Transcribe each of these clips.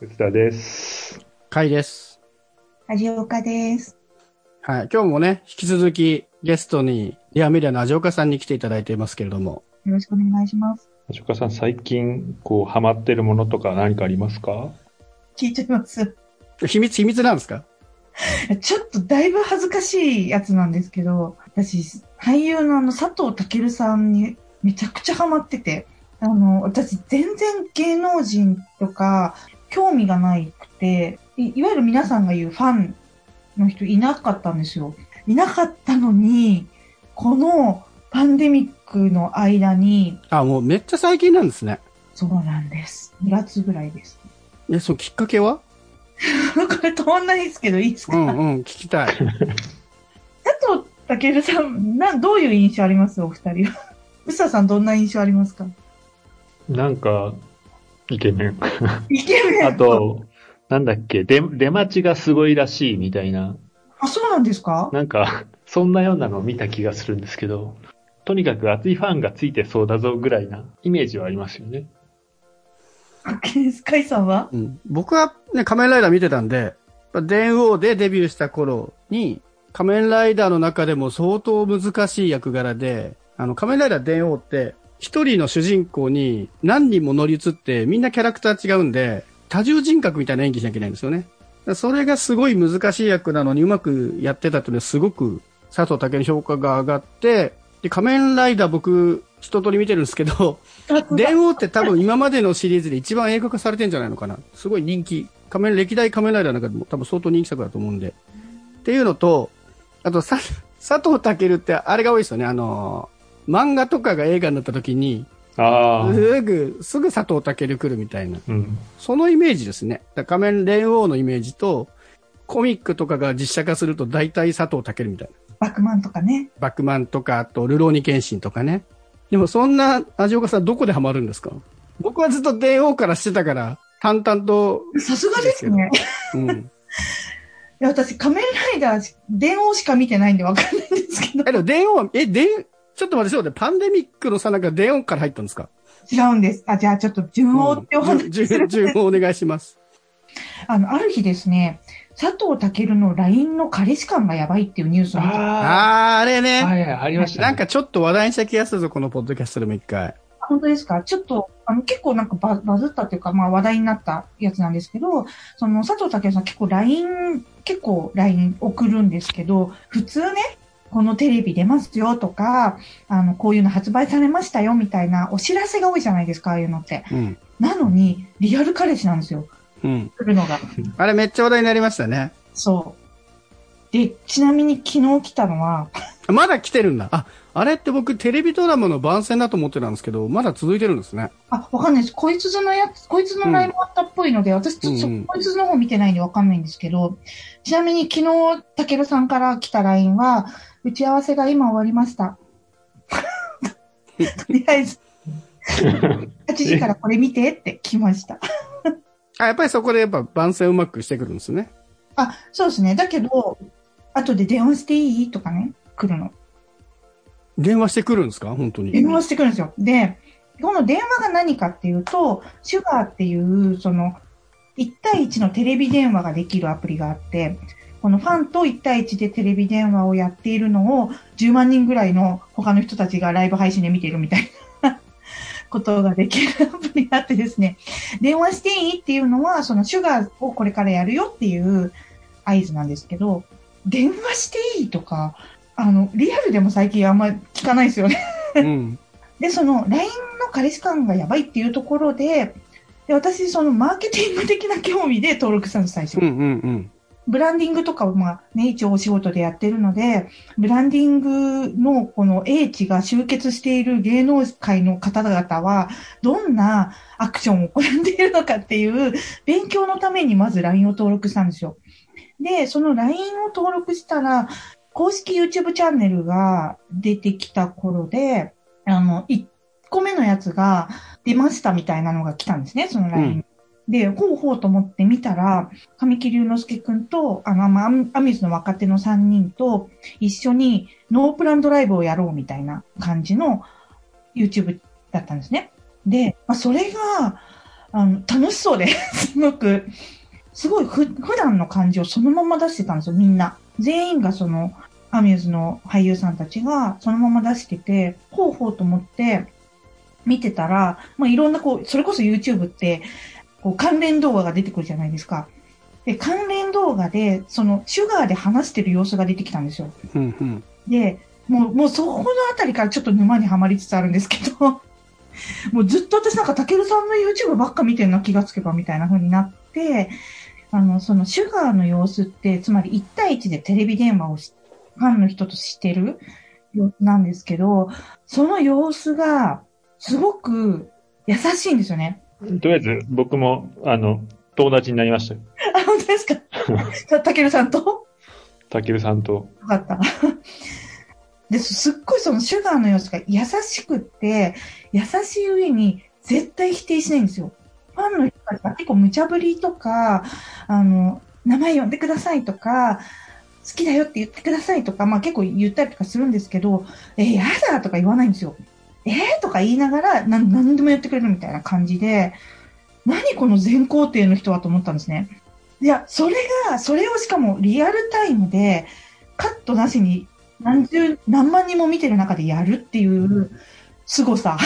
内田です。かいです。味岡です。はい。今日もね、引き続きゲストに、リアメディアの味岡さんに来ていただいていますけれども。よろしくお願いします。橋岡さん、最近、こう、ハマってるものとか何かありますか？聞いてます。秘密、秘密なんですか？ちょっとだいぶ恥ずかしいやつなんですけど、私、俳優のあの佐藤健さんにめちゃくちゃハマってて、あの、私全然芸能人とか興味がないくて、いいわゆる皆さんが言うファンの人いなかったんですよ。いなかったのに、このパンデミックの間に、あ、もうめっちゃ最近なんですね。そうなんです。2月ぐらいです。え、そのきっかけは？これ止まんないですけど、いいですか、うんうん、聞きたい。佐藤健さん、な、どういう印象ありますお二人は。宇佐さん、どんな印象ありますかなんか、イケメン。イケメン。あと、なんだっけ、出、出待ちがすごいらしいみたいな、あ、そうなんですか？なんか、そんなようなのを見た気がするんですけど、とにかく熱いファンがついてそうだぞぐらいなイメージはありますよね。スカイさんは？うん、僕はね、仮面ライダー見てたんで、電王でデビューした頃に、仮面ライダーの中でも相当難しい役柄で、あの、仮面ライダー電王って、一人の主人公に何人も乗り移って、みんなキャラクター違うんで、多重人格みたいな演技しなきゃいけないんですよね。それがすごい難しい役なのにうまくやってたっていうのはすごく佐藤健の評価が上がって、で、仮面ライダー僕、一通り見てるんですけど、電王って多分今までのシリーズで一番映画化されてんじゃないのかな。すごい人気。仮面、歴代仮面ライダーの中でも多分相当人気作だと思うんで。っていうのと、あとさ、佐藤健ってあれが多いですよね。あの、漫画とかが映画になった時に、すぐ、すぐ佐藤健来るみたいな。うん。そのイメージですね。仮面連王のイメージと、コミックとかが実写化すると大体佐藤健みたいな。バックマンとかね。バックマンとか、あと、ルローニケンシンとかね。でもそんな味岡さんどこでハマるんですか？僕はずっと電王からしてたから、淡々と、さすがですね。うん。いや、私、仮面ライダーし、電王しか見てないんでわかんないんですけど。え、でも電王、え、電、ちょっと待って、そうで、パンデミックのさなか電王から入ったんですか？違うんです。あ、じゃあちょっと順王ってお話うんしする順順をお願いします。あの、ある日ですね、佐藤健の LINE の彼氏感がやばいっていうニュースを見て、ああー、あれあ、ね。はいはい、ありましたね。なんかちょっと話題にした気がするぞ、このポッドキャストでも一回。本当ですか？ちょっと、あの、結構なんかババズったっていうか、まあ話題になったやつなんですけど、その佐藤健さん結構 LINE、結構 LINE 送るんですけど、普通ね、このテレビ出ますよとか、あの、こういうの発売されましたよみたいなお知らせが多いじゃないですか、ああいうのって。うん。なのに、リアル彼氏なんですよ、うん。来るのが。あれめっちゃ話題になりましたね。そう。で、ちなみに昨日来たのは、まだ来てるんだ。あ、あれって僕テレビドラマの番宣だと思ってたんですけど、まだ続いてるんですね。あ、わかんないです。こいつずのやつ、こいつのライブあったっぽいので、私ちょっとそうんうんこいつの方見てないんでわかんないんですけど、ちなみに昨日、たけるさんから来た LINE は、打ち合わせが今終わりました。とりあえず、8時からこれ見てって来ました。あ、やっぱりそこでやっぱ番宣うまくしてくるんですね。あ、そうですね。だけど、後で電話していい？とかね、来るの。電話してくるんですか？本当に。電話してくるんですよ。で、この電話が何かっていうと、シュガーっていう、その、1対1のテレビ電話ができるアプリがあって、このファンと1対1でテレビ電話をやっているのを10万人ぐらいの他の人たちがライブ配信で見ているみたいなことができるアプリがあってですね、電話していいっていうのは、そのシュガーをこれからやるよっていう合図なんですけど、電話していいとか、あの、リアルでも最近あんまり聞かないですよね。うん。で、その LINE の彼氏感がやばいっていうところで、で私、そのマーケティング的な興味で登録したんです、最初うん。うんうん。ブランディングとかを、まあね、一応お仕事でやってるので、ブランディングのこの英知が集結している芸能界の方々は、どんなアクションを行っているのかっていう勉強のためにまず LINE を登録したんですよ。で、その LINE を登録したら、公式 YouTube チャンネルが出てきた頃で、あの、1個目のやつが出ましたみたいなのが来たんですね、その LINE。うんで、ほうほうと思って見たら、神木隆之介くんと、あの、まあ、アミューズの若手の3人と一緒にノープランドライブをやろうみたいな感じの YouTube だったんですね。で、まあ、それが、あの、楽しそうで、すごく、すごいふ、普段の感じをそのまま出してたんですよ、みんな。全員がその、アミューズの俳優さんたちがそのまま出してて、ほうほうと思って見てたら、まあ、いろんなこう、それこそ YouTube って、こう関連動画が出てくるじゃないですか。で、関連動画で、その、シュガーで話してる様子が出てきたんですよ。うんうん。で、もう、もうそこのあたりからちょっと沼にはまりつつあるんですけど、もうずっと私なんか、たけるさんの YouTube ばっか見てるな気がつけばみたいな風になって、あの、そのシュガーの様子って、つまり1対1でテレビ電話をしファンの人としてる様子なんですけど、その様子が、すごく優しいんですよね。とりあえず、僕も、あの、友達になりましたよ。あ、本当ですか？たたけるさんと？たけるさんと。よかった。で、すっごいそのシュガーの様子が優しくって、優しい上に絶対否定しないんですよ。ファンの人たちが結構無茶ぶりとか、あの、名前呼んでくださいとか、好きだよって言ってくださいとか、まあ結構言ったりとかするんですけど、えーやだとか言わないんですよ。えー、とか言いながら、なん、何でも言ってくれるみたいな感じで、何この全肯定の人はと思ったんですね。いや、それが、それをしかもリアルタイムで、カットなしに何十、何万人も見てる中でやるっていう凄さ。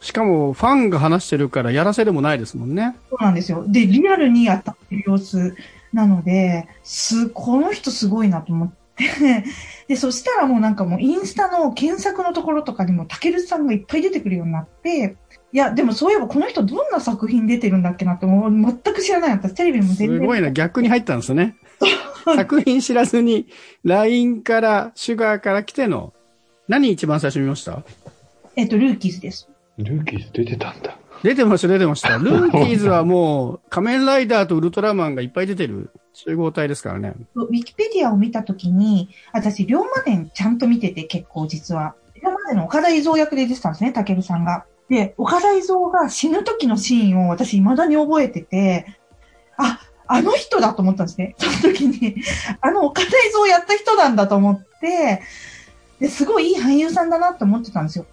しかも、ファンが話してるからやらせでもないですもんね。そうなんですよ。で、リアルに当たってる様子なので、す、この人すごいなと思って。で、そしたらもうなんかもうインスタの検索のところとかにもたけるさんがいっぱい出てくるようになって、いや、でもそういえばこの人どんな作品出てるんだっけなってもう全く知らない私テレビも全然。すごいな、逆に入ったんですね。作品知らずに、LINE から、シュガーから来ての、何一番最初見ました？えっと、ルーキーズです。ルーキーズ出てたんだ。出てました、出てました。ルーキーズはもう、仮面ライダーとウルトラマンがいっぱい出てる集合体ですからね。ウィキペディアを見たときに、私、龍馬伝ちゃんと見てて結構実は。龍馬伝の岡田伊蔵役で出てたんですね、たけるさんが。で、岡田伊蔵が死ぬ時のシーンを私未だに覚えてて、あ、あの人だと思ったんですね。その時に、あの岡田伊蔵やった人なんだと思って、で、すごいいい俳優さんだなと思ってたんですよ。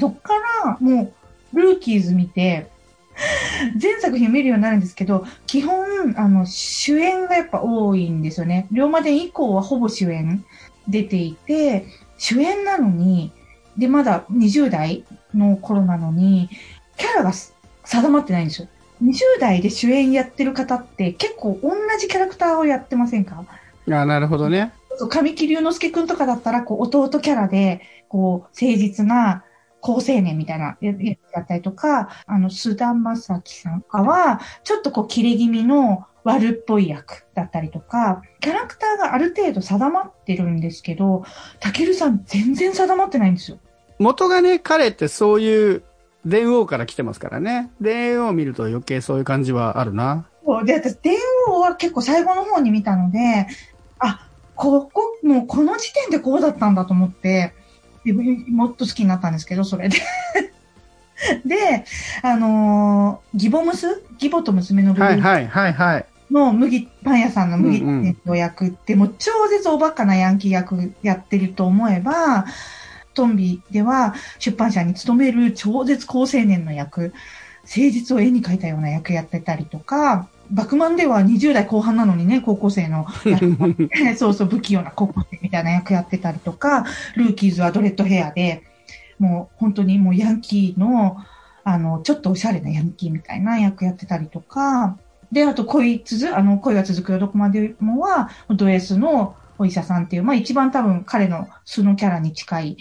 そっから、もう、ルーキーズ見て、全作品見るようになるんですけど、基本、あの、主演がやっぱ多いんですよね。龍馬伝以降はほぼ主演出ていて、主演なのに、で、まだ20代の頃なのに、キャラがす定まってないんですよ。20代で主演やってる方って結構同じキャラクターをやってませんか？あなるほどね。神木隆之介くんとかだったら、こう、弟キャラで、こう、誠実な高青年みたいなややつだったりとか、あの、須田正樹さんとかは、ちょっとこう、切れ気味の悪っぽい役だったりとか、キャラクターがある程度定まってるんですけど、たけるさん全然定まってないんですよ。元がね、彼ってそういう、電王から来てますからね。電王を見ると余計そういう感じはあるな。そうで、私、電王は結構最後の方に見たので、あ、ここ、もうこの時点でこうだったんだと思って、でもっと好きになったんですけど、それで。で、あのーギボムスギボと娘の部分はいはいはいはい。の麦、パン屋さんの麦うんうん店長役って、もう超絶おバカなヤンキー役やってると思えば、トンビでは出版社に勤める超絶高青年の役、誠実を絵に描いたような役やってたりとか、バクマンでは20代後半なのにね、高校生の役 そうそう、不器用な高校生みたいな役やってたりとか、ルーキーズはドレッドヘアで、もう本当にもうヤンキーの、あの、ちょっとおしゃれなヤンキーみたいな役やってたりとか、で、あと恋続、あの、恋が続くよどこまでもは、ド S のお医者さんっていう、まあ一番多分彼の素のキャラに近い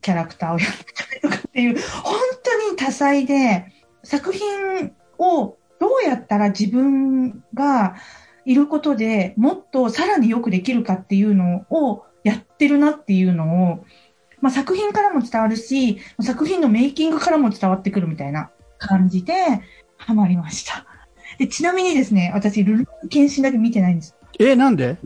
キャラクターをやってたりとかっていう、本当に多彩で、作品をどうやったら自分がいることでもっとさらによくできるかっていうのをやってるなっていうのを、まあ、作品からも伝わるし、作品のメイキングからも伝わってくるみたいな感じでハマりました。でちなみにですね、私、ルルー検診だけ見てないんです。え、なんで？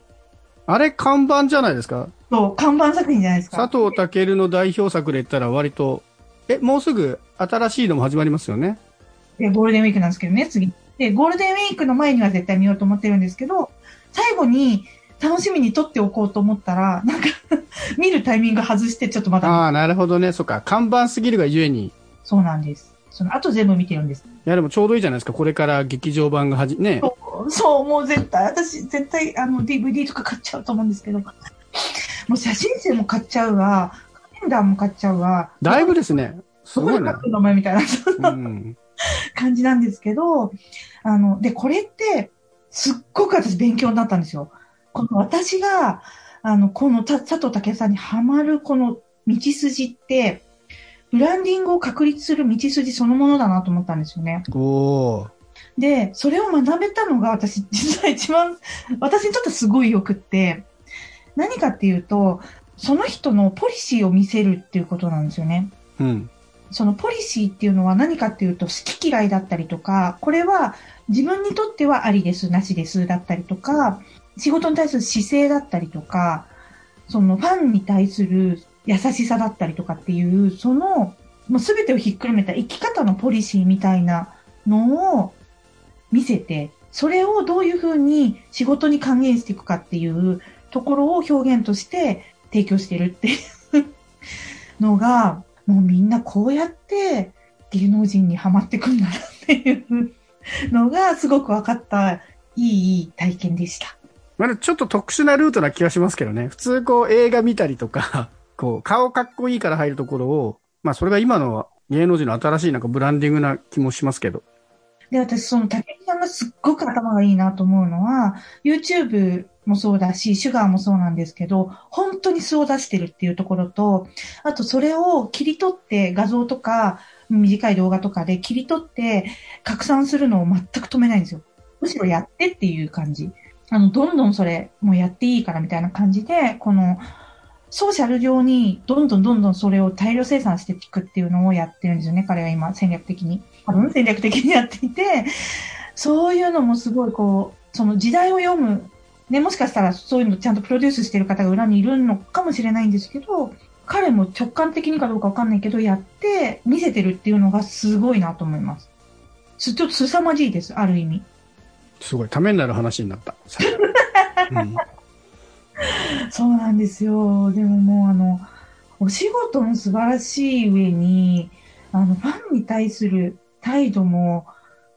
あれ看板じゃないですか？そう、看板作品じゃないですか。佐藤健の代表作で言ったら割と、え、もうすぐ新しいのも始まりますよね。で、ゴールデンウィークなんですけどね、次。で、ゴールデンウィークの前には絶対見ようと思ってるんですけど、最後に楽しみに撮っておこうと思ったら、なんか 見るタイミング外してちょっとまだ、ああ、なるほどね。そっか。看板すぎるがゆえに。そうなんです。その後全部見てるんです。いや、でもちょうどいいじゃないですか。これから劇場版がはじ、ね。そう、そうもう絶対、私絶対あの DVD とか買っちゃうと思うんですけど、もう写真集も買っちゃうわ、カレンダーも買っちゃうわ、だいぶですね。すごいなどこに書く。のお前みたいなうん。感じなんですけど、あの、で、これって、すっごく私勉強になったんですよ。この私が、あの、このた佐藤健さんにハマるこの道筋って、ブランディングを確立する道筋そのものだなと思ったんですよね。で、それを学べたのが私、実は一番、私にとってすごい良くって、何かっていうと、その人のポリシーを見せるっていうことなんですよね。うん。そのポリシーっていうのは何かっていうと好き嫌いだったりとか、これは自分にとってはありです、なしですだったりとか、仕事に対する姿勢だったりとか、そのファンに対する優しさだったりとかっていう、その、もう全てをひっくるめた生き方のポリシーみたいなのを見せて、それをどういうふうに仕事に還元していくかっていうところを表現として提供してるっていうのが、もうみんなこうやって芸能人にはまってくんだなっていうのがすごく分かったいい体験でした。まだちょっと特殊なルートな気がしますけどね。普通こう映画見たりとか、こう顔かっこいいから入るところを、まあそれが今の芸能人の新しいなんかブランディングな気もしますけど。で、私その竹内さんがすっごく頭がいいなと思うのは、YouTube もそうだし、シュガーもそうなんですけど、本当に素を出してるっていうところと、あとそれを切り取って画像とか、短い動画とかで切り取って拡散するのを全く止めないんですよ。むしろやってっていう感じ。あの、どんどんそれ、もうやっていいからみたいな感じで、この、ソーシャル上にどんどんどんどんそれを大量生産していくっていうのをやってるんですよね。彼は今戦略的に。多分戦略的にやっていて、そういうのもすごいこう、その時代を読む、ね、もしかしたらそういうのちゃんとプロデュースしてる方が裏にいるのかもしれないんですけど、彼も直感的にかどうかわかんないけど、やって見せてるっていうのがすごいなと思います。すちょっと凄まじいです、ある意味。すごい、ためになる話になった。うん、そうなんですよ。でももうあの、お仕事も素晴らしい上に、あの、ファンに対する態度も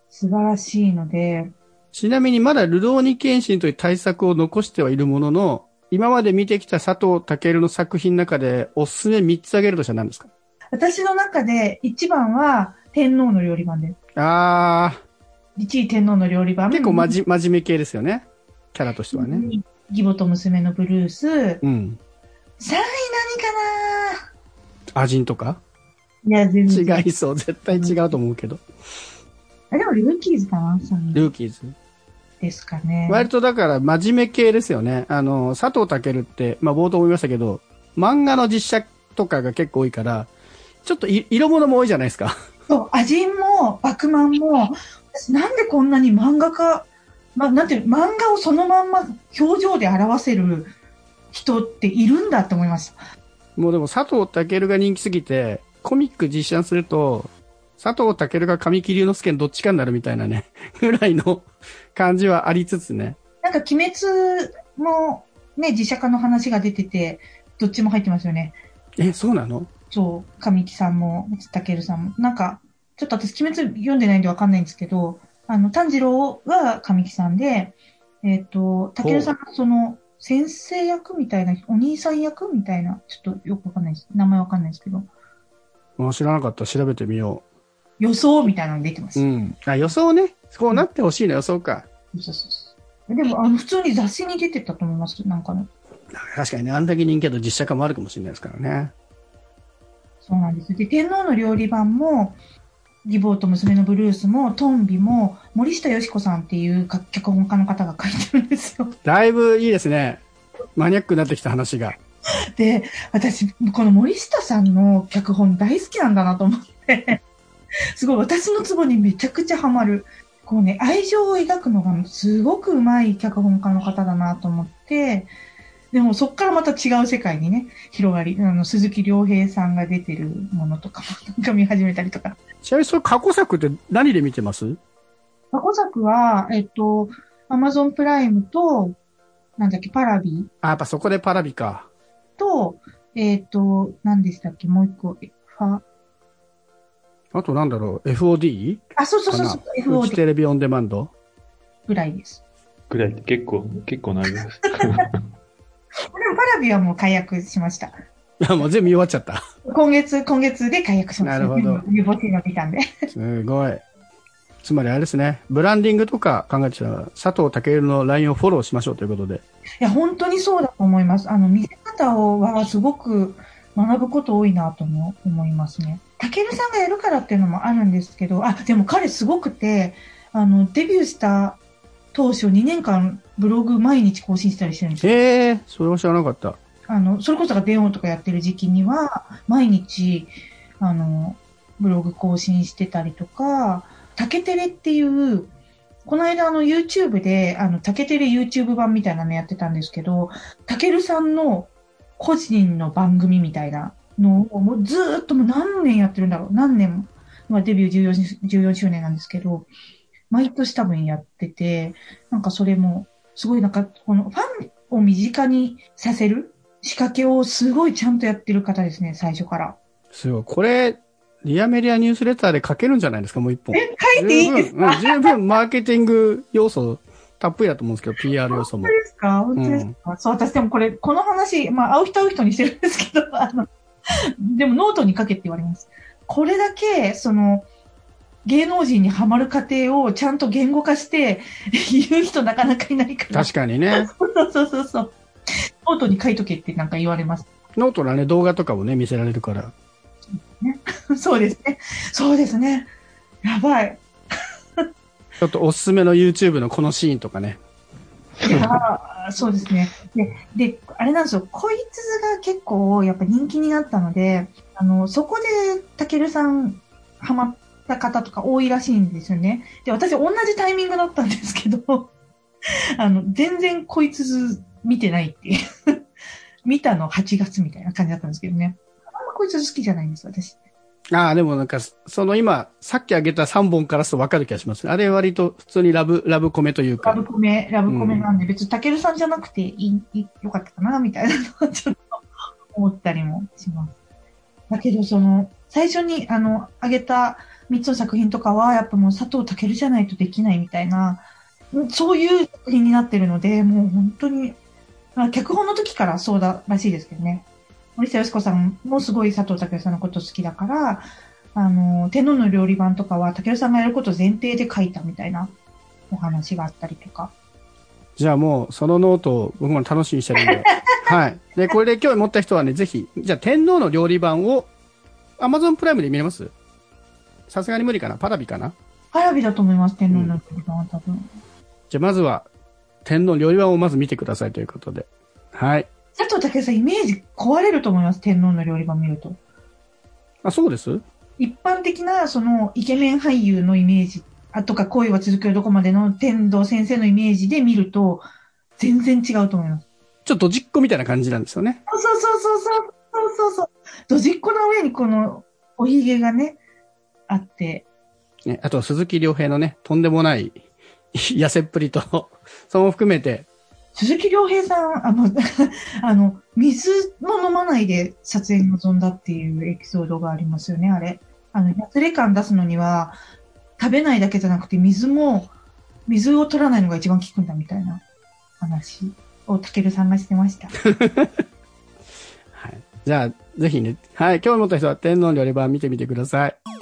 素晴らしいので、ちなみにまだルローニケンシンという対策を残してはいるものの、今まで見てきた佐藤健の作品の中でおすすめ3つ挙げるとしたら何ですか？私の中で一番は天皇の料理番です。あ1位天皇の料理ー、番。結構まじ、真面目系ですよね。キャラとしてはね。義母と娘のブルース。3位うん。何かアジンとか？ないや、全然。違いそう。絶対違うと思うけど。あでもルーキーズかな ?3 位ルーキーズ。ですかね。割とだから真面目系ですよね。あの、佐藤健って、まあ冒頭も言いましたけど、漫画の実写とかが結構多いから、ちょっとい色物も多いじゃないですか。そう、アジンも、バクマンも、私なんでこんなに漫画家、ま、なんていう、漫画をそのまんま表情で表せる人っているんだって思いました。もうでも佐藤健が人気すぎて、コミック実写すると、佐藤健が神木隆之介のどっちかになるみたいなね、ぐらいの感じはありつつね。なんか、鬼滅も、ね、実写化の話が出てて、どっちも入ってますよね。え、そうなの？そう、神木さんも、たけるさんも。なんか、ちょっと私、鬼滅読んでないんでわかんないんですけど、あの、炭治郎は神木さんで、えっ、と、たけるさんがその、先生役みたいな、お兄さん役みたいな、ちょっとよくわかんないです。名前わかんないですけど、知らなかった。調べてみよ予想みたいなの出てます。う。うん。あ、予想ね。こうなってほしいの予想か。そうそうそうでも、あの、普通に雑誌に出てたと思います。なんかね。確かにね、あんだけ人気だと実写化もあるかもしれないですからね。そうなんです。で、天皇の料理番も、義母と娘のブルースも、トンビも、森下よし子さんっていう脚本家の方が書いてるんですよ。だいぶいいですね。マニアックになってきた話が。で、私、この森下さんの脚本大好きなんだなと思って、すごい私のツボにめちゃくちゃハマる。こうね、愛情を描くのがすごく上手い脚本家の方だなと思って、でもそっからまた違う世界にね、広がり、あの、鈴木亮平さんが出てるものとかも なんか見始めたりとか。ちなみにそれ過去作って何で見てます？過去作は、えっと、アマゾンプライムと、なんだっけ、パラビあ、やっぱそこでパラビか。と、えっと、何でしたっけ、もう一個、えファ、あとなんだろう、FOD? あ、そうそうそうそう、フジ FOD テレビオンデマンド？ぐらいです。ぐらいって結構、結構なります。でも、パラビはもう解約しました。あ、もう全部見終わっちゃった。今月、今月で解約しました。なるほどの見たんで。すごい。つまりあれですね、ブランディングとか考えてたら、佐藤健の LINE をフォローしましょうということで。いや、本当にそうだと思います。あの、見せ方をはすごく学ぶこと多いなとも思いますね。たけるさんがやるからっていうのもあるんですけど、あ、でも彼すごくて、あの、デビューした当初2年間ブログ毎日更新したりしてるんですよ。へえ、それは知らなかった。あの、それこそが電話とかやってる時期には、毎日、あの、ブログ更新してたりとか、竹テレっていう、この間あの YouTube で、あの、竹テレ YouTube 版みたいなのやってたんですけど、たけるさんの個人の番組みたいなのをもうずーっともう何年やってるんだろう何年、まあデビュー 14, 14周年なんですけど、毎年多分やってて、なんかそれも、すごいなんか、このファンを身近にさせる仕掛けをすごいちゃんとやってる方ですね、最初から。すごい。これ、リアメディアニュースレターで書けるんじゃないですか、もう一本。え、書いていいです十分、うん十分マーケティング要素たっぷりだと思うんですけど、PR 要素も本当。ですか？本当ですか、そう、私でもこれ、この話、まあ、会う人会う人にしてるんですけど、あの、でもノートに書けって言われます。これだけ、その、芸能人にはまる過程をちゃんと言語化して 言う人なかなかいないから。確かにね。そうそうそうそう。ノートに書いとけってなんか言われます。ノートのね、動画とかもね、見せられるから。そうですね。そうですね。やばい。ちょっとおすすめの YouTube のこのシーンとかね。いやーそうですね。で、で、あれなんですよ。こいつが結構やっぱ人気になったので、あの、そこでたけるさんハマった方とか多いらしいんですよね。で、私同じタイミングだったんですけど、あの、全然こいつ見てないっていう。見たの8月みたいな感じだったんですけどね。あんまこいつ好きじゃないんです、私。ああ、でもなんか、その今、さっき挙げた3本からするとわかる気がしますね。あれ割と普通にラブ、ラブコメというかラブ。コメ、ラブコメなんで、別にたけるさんじゃなくていい、よかったかな、みたいなのはちょっと思ったりもします。だけど、その、最初に、あの、あげた3つの作品とかは、やっぱもう佐藤健じゃないとできないみたいな、そういう作品になってるので、もう本当に、まあ、脚本の時からそうだらしいですけどね。森下佳子さんもすごい佐藤健さんのこと好きだから、あの、天皇の料理番とかは、健さんがやることを前提で書いたみたいなお話があったりとか。じゃあもう、そのノートを僕も楽しみにしてるんで。はい。で、これで興味持った人はね、ぜひ、じゃあ天皇の料理番を Amazon プライムで見れます？さすがに無理かな？パラビかな？パラビだと思います、天皇の料理版は多分。じゃあまずは、天皇料理版をまず見てくださいということで。はい。武井さん、イメージ壊れると思います。天皇の料理番見ると。あ、そうです？一般的な、その、イケメン俳優のイメージ、あとか、恋は続くよどこまでの天童先生のイメージで見ると、全然違うと思います。ちょっとじっ子みたいな感じなんですよね。そうそうそうそう、そうそうそう。ドジっ子の上にこの、おひげがね、あって。ね、あと、鈴木亮平のね、とんでもない、痩せっぷりと、そうも含めて、鈴木亮平さん、あの、あの、水も飲まないで撮影に臨んだっていうエピソードがありますよね、あれ。あの、やつれ感出すのには、食べないだけじゃなくて、水も、水を取らないのが一番効くんだみたいな話をたけるさんがしてました。はい。じゃあ、ぜひね、はい、興味持った人は天皇料理版見てみてください。